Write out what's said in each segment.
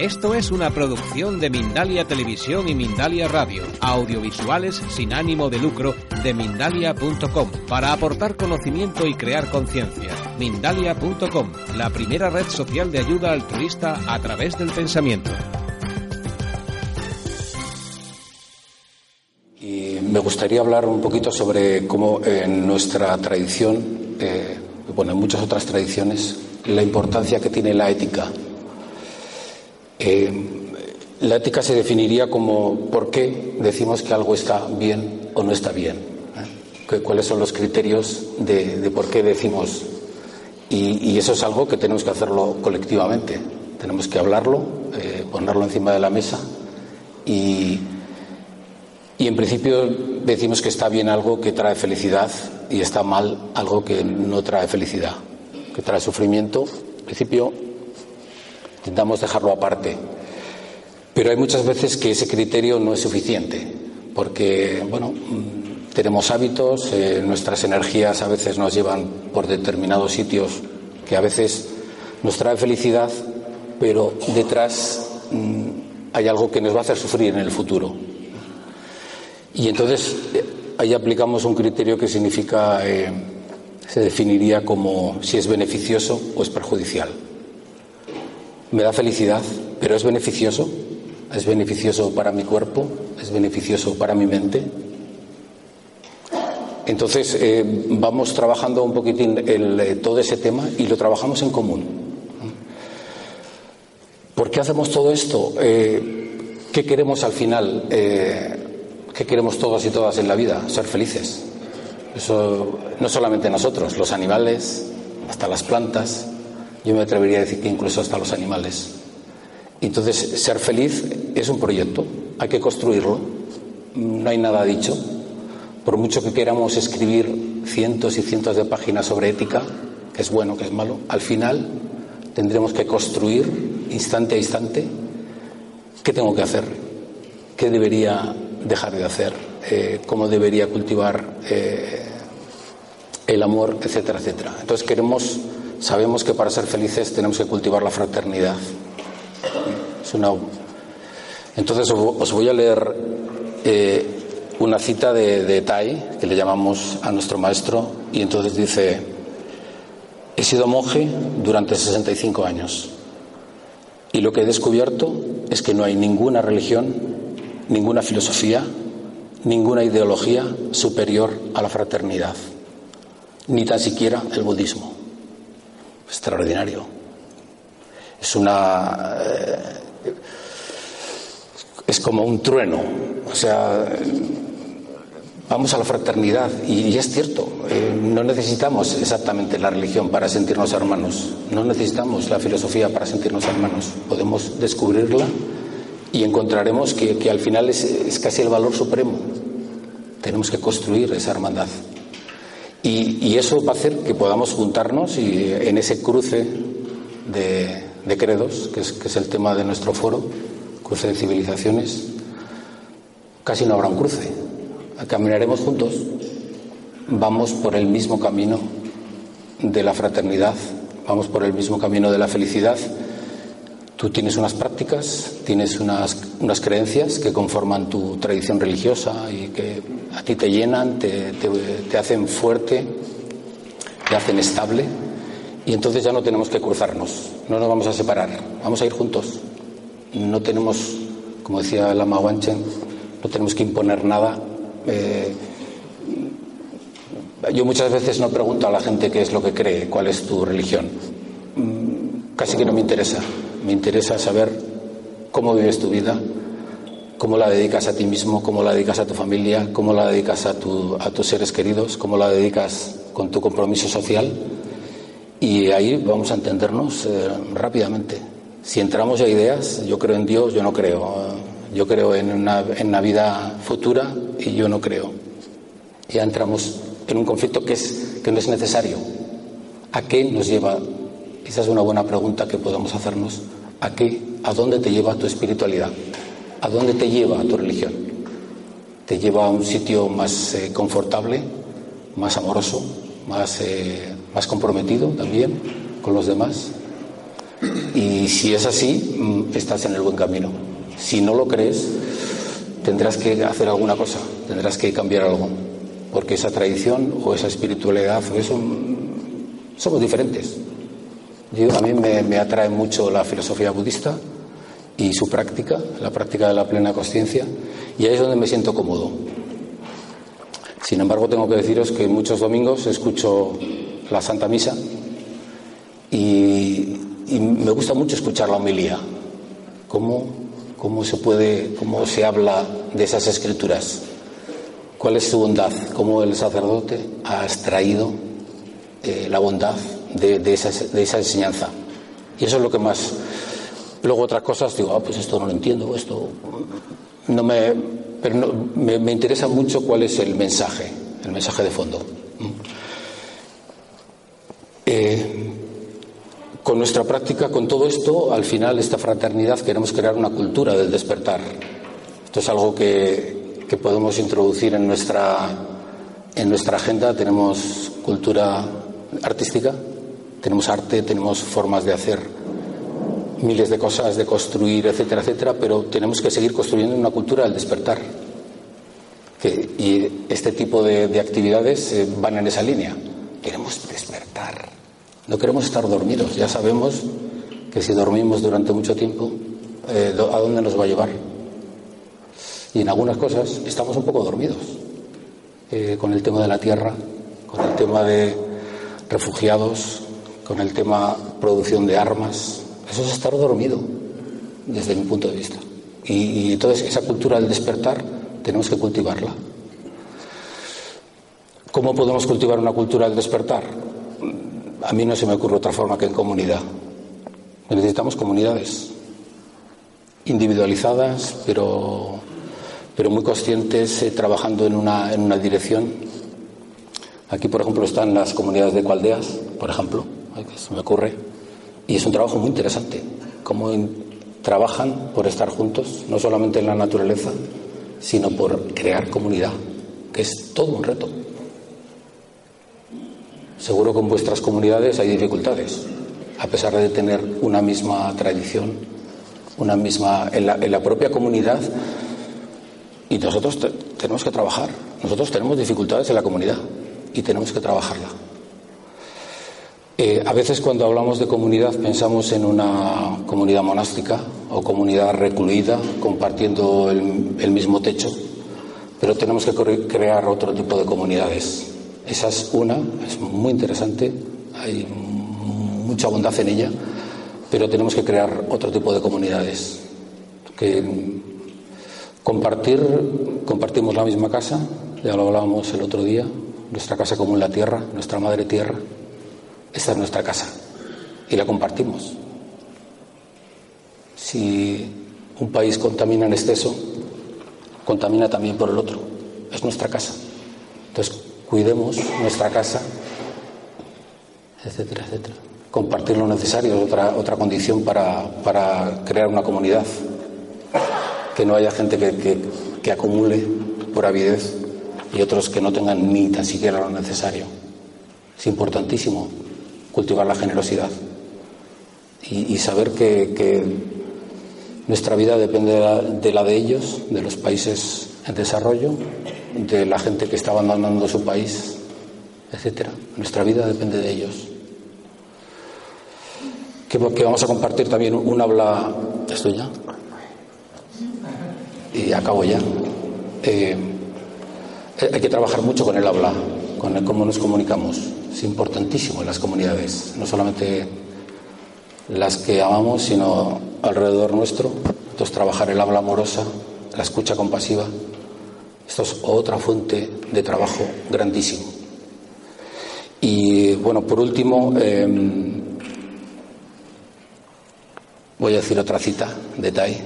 Esto es una producción de Mindalia Televisión y Mindalia Radio, audiovisuales sin ánimo de lucro de mindalia.com, para aportar conocimiento y crear conciencia. Mindalia.com, la primera red social de ayuda altruista a través del pensamiento. Y me gustaría hablar un poquito sobre cómo en nuestra tradición, eh, bueno, en muchas otras tradiciones, la importancia que tiene la ética eh, la ética se definiría como por qué decimos que algo está bien o no está bien. ¿eh? ¿Cuáles son los criterios de, por qué decimos? Y, eso es algo que tenemos que hacerlo colectivamente. Tenemos que hablarlo, eh, ponerlo encima de la mesa y, y en principio decimos que está bien algo que trae felicidad y está mal algo que no trae felicidad, que trae sufrimiento. En principio Intentamos dejarlo aparte. Pero hay muchas veces que ese criterio no es suficiente, porque, bueno, mm, tenemos hábitos, eh, nuestras energías a veces nos llevan por determinados sitios que a veces nos trae felicidad, pero detrás mm, hay algo que nos va a hacer sufrir en el futuro. Y entonces eh, ahí aplicamos un criterio que significa, eh, se definiría como si es beneficioso o es perjudicial me da felicidad, pero es beneficioso. Es beneficioso para mi cuerpo, es beneficioso para mi mente. Entonces, eh, vamos trabajando un poquitín eh, todo ese tema y lo trabajamos en común. ¿Por qué hacemos todo esto? Eh, ¿Qué queremos al final? ¿Qué queremos todos y todas en la vida? Ser felices. No solamente nosotros, los animales, hasta las plantas, yo me atrevería a decir que incluso hasta los animales. Entonces, ser feliz es un proyecto, hay que construirlo, no hay nada dicho. Por mucho que queramos escribir cientos y cientos de páginas sobre ética, que es bueno, que es malo, al final tendremos que construir instante a instante qué tengo que hacer, qué debería dejar de hacer, eh, cómo debería cultivar eh, el amor, etcétera, etcétera. Entonces queremos Sabemos que para ser felices tenemos que cultivar la fraternidad. Entonces os voy a leer eh, una cita de, de Tai, que le llamamos a nuestro maestro, y entonces dice, he sido monje durante 65 años y lo que he descubierto es que no hay ninguna religión, ninguna filosofía, ninguna ideología superior a la fraternidad, ni tan siquiera el budismo extraordinario. Es una. Eh, es como un trueno. O sea, vamos a la fraternidad. Y, es cierto, eh, no necesitamos exactamente la religión para sentirnos hermanos. No necesitamos la filosofía para sentirnos hermanos. Podemos descubrirla y encontraremos que, al final es casi el valor supremo. Tenemos que construir esa hermandad. Y, eso va a hacer que podamos juntarnos y en ese cruce de, credos, que es, el tema de nuestro foro, cruce de civilizaciones, casi no habrá un cruce. Caminaremos juntos, vamos por el mismo camino de la fraternidad, vamos por el mismo camino de la felicidad Tú tienes unas prácticas, tienes unas, unas, creencias que conforman tu tradición religiosa y que a ti te llenan, te, te, hacen fuerte, te hacen estable. Y entonces ya no tenemos que cruzarnos, no nos vamos a separar, vamos a ir juntos. No tenemos, como decía Lama Wanchen, no tenemos que imponer nada. Eh, yo muchas veces no pregunto a la gente qué es lo que cree, cuál es tu religión. Mm, casi que no me interesa me interesa saber cómo vives tu vida, cómo la dedicas a ti mismo, cómo la dedicas a tu familia, cómo la dedicas a, a tus seres queridos, cómo la dedicas con tu compromiso social. Y ahí vamos a entendernos eh, rápidamente. Si entramos a ideas, yo creo en Dios, yo no creo. Yo creo en una, en una vida futura y yo no creo. Ya entramos en un conflicto que, es, que no es necesario. ¿A qué nos lleva esa es una buena pregunta que podemos hacernos. ¿A qué? ¿A dónde te lleva tu espiritualidad? ¿A dónde te lleva tu religión? ¿Te lleva a un sitio más eh, confortable, más amoroso, más, eh, más comprometido también con los demás? Y si es así, mm, estás en el buen camino. Si no lo crees, tendrás que hacer alguna cosa, tendrás que cambiar algo, porque esa tradición o esa espiritualidad eso mm, somos diferentes. a mí me, atrae mucho la filosofía budista y su práctica, la práctica de la plena conciencia, y ahí es donde me siento cómodo. Sin embargo, tengo que deciros que muchos domingos escucho la Santa Misa y, me gusta mucho escuchar la homilía. Cómo, cómo se puede, cómo se habla de esas escrituras. ¿Cuál es su bondad? ¿Cómo el sacerdote ha extraído eh, la bondad de, esa, de, esa, enseñanza? Y eso es lo que más. Luego otras cosas digo, ah, pues esto no lo entiendo, esto no me, pero me, me, interesa mucho cuál es el mensaje, el mensaje de fondo. Eh, con nuestra práctica, con todo esto, al final, esta fraternidad, queremos crear una cultura del despertar. Esto es algo que, que podemos introducir en nuestra, en nuestra agenda. Tenemos cultura artística, tenemos arte, tenemos formas de hacer miles de cosas, de construir, etcétera, etcétera, pero tenemos que seguir construyendo una cultura del despertar. y este tipo de, actividades eh, van en esa línea. Queremos despertar. No queremos estar dormidos. Ya sabemos que si dormimos durante mucho tiempo, eh, ¿a dónde nos va a llevar? Y en algunas cosas estamos un poco dormidos. Eh, con el tema de la tierra, con el tema de refugiados, con el tema producción de armas, eso es estar dormido, desde mi punto de vista. Y, entonces esa cultura del despertar tenemos que cultivarla. ¿Cómo podemos cultivar una cultura del despertar? A mí no se me ocurre otra forma que en comunidad. Necesitamos comunidades individualizadas, pero, pero muy conscientes, eh, trabajando en una, en una dirección. Aquí, por ejemplo, están las comunidades de Cualdeas, por ejemplo, se me ocurre y es un trabajo muy interesante, cómo trabajan por estar juntos, no solamente en la naturaleza, sino por crear comunidad, que es todo un reto. Seguro que en vuestras comunidades hay dificultades, a pesar de tener una misma tradición, una misma en la, en la propia comunidad. Y nosotros tenemos que trabajar. Nosotros tenemos dificultades en la comunidad y tenemos que trabajarla. Eh, a veces cuando hablamos de comunidad pensamos en una comunidad monástica o comunidad recluida compartiendo el, mismo techo, pero tenemos que crear otro tipo de comunidades. Esa es una, es muy interesante, hay mucha bondad en ella, pero tenemos que crear otro tipo de comunidades. Que compartir, compartimos la misma casa, ya lo hablábamos el otro día, nuestra casa común la tierra, nuestra madre tierra esta es nuestra casa y la compartimos. Si un país contamina en exceso, contamina también por el otro. Es nuestra casa. Entonces, cuidemos nuestra casa, etcétera, etcétera. Compartir lo necesario es otra, otra condición para, para crear una comunidad. Que no haya gente que, que, que acumule por avidez y otros que no tengan ni tan siquiera lo necesario. Es importantísimo cultivar la generosidad y, saber que, nuestra vida depende de la, de ellos, de los países en desarrollo, de la gente que está abandonando su país, etcétera. Nuestra vida depende de ellos. Que, vamos a compartir también un habla. ¿Estoy ya? Y acabo ya. Eh, hay que trabajar mucho con el habla, con el cómo nos comunicamos es importantísimo en las comunidades, no solamente las que amamos, sino alrededor nuestro. Entonces, trabajar el habla amorosa, la escucha compasiva, esto es otra fuente de trabajo grandísimo. Y bueno, por último, em, voy a decir otra cita de Tai.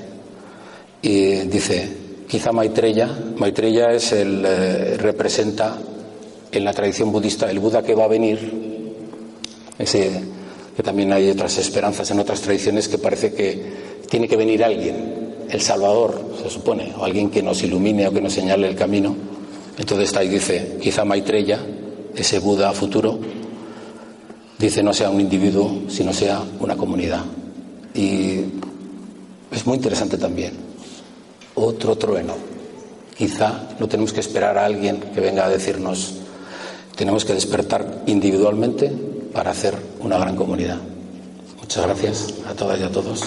Y dice, quizá Maitreya, Maitreya es el, eh, representa en la tradición budista, el Buda que va a venir, ese, que también hay otras esperanzas en otras tradiciones que parece que tiene que venir alguien, el Salvador, se supone, o alguien que nos ilumine o que nos señale el camino. Entonces está ahí dice, quizá Maitreya, ese Buda futuro, dice no sea un individuo, sino sea una comunidad. Y es muy interesante también. Otro trueno. Quizá no tenemos que esperar a alguien que venga a decirnos, tenemos que despertar individualmente para hacer una gran comunidad. Muchas gracias a todas y a todos.